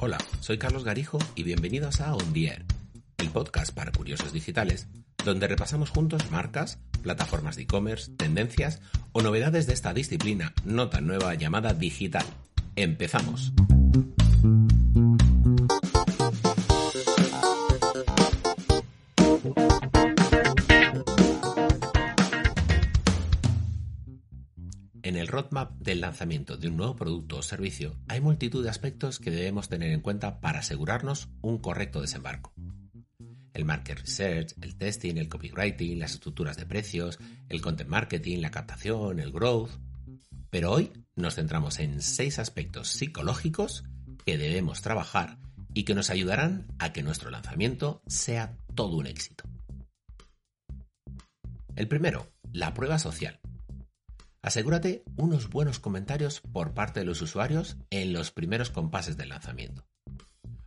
Hola, soy Carlos Garijo y bienvenidos a On el podcast para curiosos digitales, donde repasamos juntos marcas, plataformas de e-commerce, tendencias o novedades de esta disciplina no tan nueva llamada digital. Empezamos. En el roadmap del lanzamiento de un nuevo producto o servicio hay multitud de aspectos que debemos tener en cuenta para asegurarnos un correcto desembarco. El market research, el testing, el copywriting, las estructuras de precios, el content marketing, la captación, el growth. Pero hoy nos centramos en seis aspectos psicológicos que debemos trabajar y que nos ayudarán a que nuestro lanzamiento sea todo un éxito. El primero, la prueba social. Asegúrate unos buenos comentarios por parte de los usuarios en los primeros compases del lanzamiento.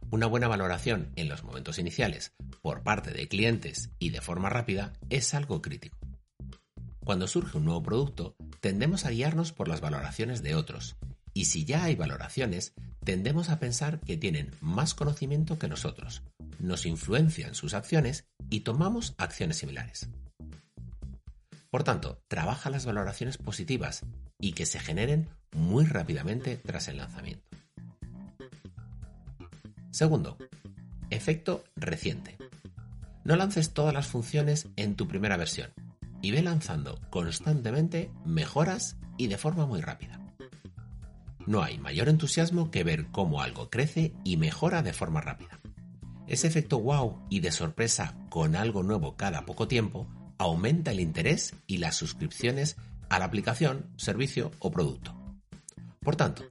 Una buena valoración en los momentos iniciales por parte de clientes y de forma rápida es algo crítico. Cuando surge un nuevo producto, tendemos a guiarnos por las valoraciones de otros, y si ya hay valoraciones, tendemos a pensar que tienen más conocimiento que nosotros, nos influencian sus acciones y tomamos acciones similares. Por tanto, trabaja las valoraciones positivas y que se generen muy rápidamente tras el lanzamiento. Segundo, efecto reciente. No lances todas las funciones en tu primera versión y ve lanzando constantemente mejoras y de forma muy rápida. No hay mayor entusiasmo que ver cómo algo crece y mejora de forma rápida. Ese efecto wow y de sorpresa con algo nuevo cada poco tiempo aumenta el interés y las suscripciones a la aplicación, servicio o producto. Por tanto,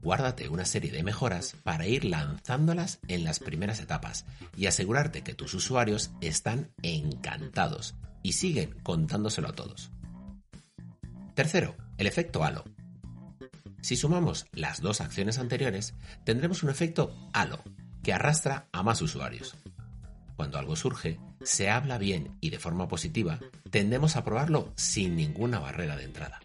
guárdate una serie de mejoras para ir lanzándolas en las primeras etapas y asegurarte que tus usuarios están encantados y siguen contándoselo a todos. Tercero, el efecto halo. Si sumamos las dos acciones anteriores, tendremos un efecto halo que arrastra a más usuarios. Cuando algo surge, se habla bien y de forma positiva, tendemos a probarlo sin ninguna barrera de entrada.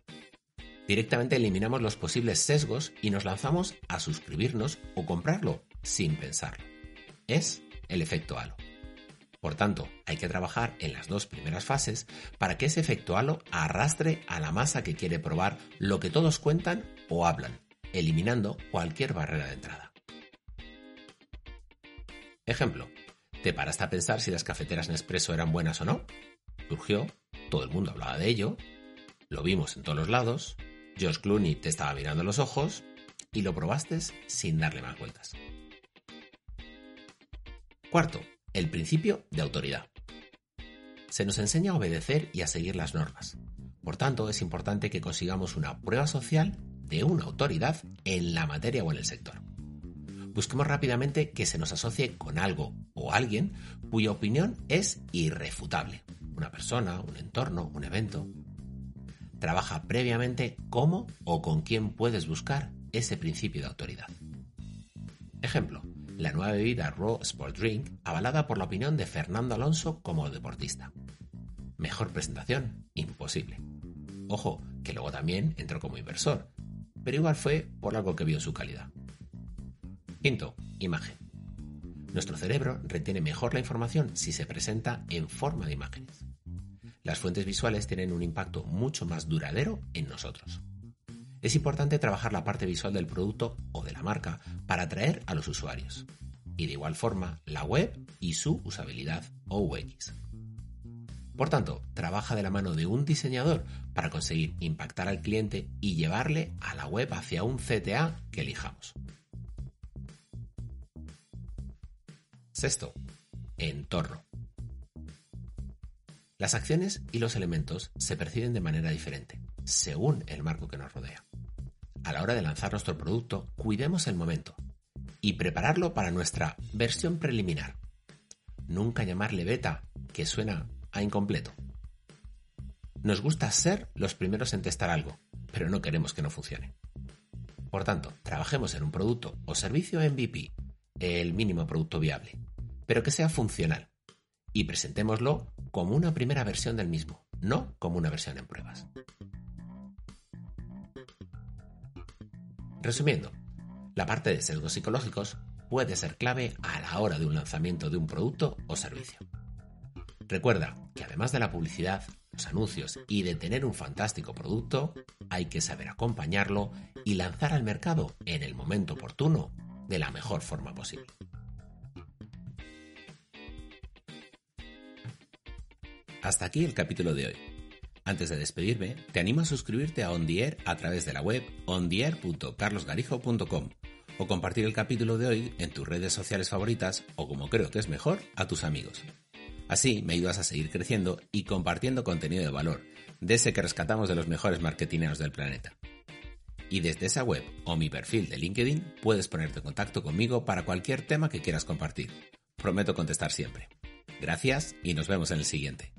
Directamente eliminamos los posibles sesgos y nos lanzamos a suscribirnos o comprarlo sin pensarlo. Es el efecto halo. Por tanto, hay que trabajar en las dos primeras fases para que ese efecto halo arrastre a la masa que quiere probar lo que todos cuentan o hablan, eliminando cualquier barrera de entrada. Ejemplo, ¿Te paraste a pensar si las cafeteras Nespresso eran buenas o no? Surgió, todo el mundo hablaba de ello, lo vimos en todos los lados, Josh Clooney te estaba mirando los ojos y lo probaste sin darle más vueltas. Cuarto, el principio de autoridad. Se nos enseña a obedecer y a seguir las normas. Por tanto, es importante que consigamos una prueba social de una autoridad en la materia o en el sector busquemos rápidamente que se nos asocie con algo o alguien cuya opinión es irrefutable. Una persona, un entorno, un evento. Trabaja previamente cómo o con quién puedes buscar ese principio de autoridad. Ejemplo, la nueva bebida Raw Sport Drink avalada por la opinión de Fernando Alonso como deportista. Mejor presentación, imposible. Ojo, que luego también entró como inversor, pero igual fue por algo que vio en su calidad. Quinto, imagen. Nuestro cerebro retiene mejor la información si se presenta en forma de imágenes. Las fuentes visuales tienen un impacto mucho más duradero en nosotros. Es importante trabajar la parte visual del producto o de la marca para atraer a los usuarios. Y de igual forma, la web y su usabilidad o UX. Por tanto, trabaja de la mano de un diseñador para conseguir impactar al cliente y llevarle a la web hacia un CTA que elijamos. Sexto, entorno. Las acciones y los elementos se perciben de manera diferente, según el marco que nos rodea. A la hora de lanzar nuestro producto, cuidemos el momento y prepararlo para nuestra versión preliminar. Nunca llamarle beta, que suena a incompleto. Nos gusta ser los primeros en testar algo, pero no queremos que no funcione. Por tanto, trabajemos en un producto o servicio MVP, el mínimo producto viable, pero que sea funcional. Y presentémoslo como una primera versión del mismo, no como una versión en pruebas. Resumiendo, la parte de sesgos psicológicos puede ser clave a la hora de un lanzamiento de un producto o servicio. Recuerda que además de la publicidad, los anuncios y de tener un fantástico producto, hay que saber acompañarlo y lanzar al mercado en el momento oportuno de la mejor forma posible. Hasta aquí el capítulo de hoy. Antes de despedirme, te animo a suscribirte a On a través de la web ondier.carlosgarijo.com o compartir el capítulo de hoy en tus redes sociales favoritas o como creo que es mejor, a tus amigos. Así me ayudas a seguir creciendo y compartiendo contenido de valor, de ese que rescatamos de los mejores marketineros del planeta. Y desde esa web o mi perfil de LinkedIn puedes ponerte en contacto conmigo para cualquier tema que quieras compartir. Prometo contestar siempre. Gracias y nos vemos en el siguiente.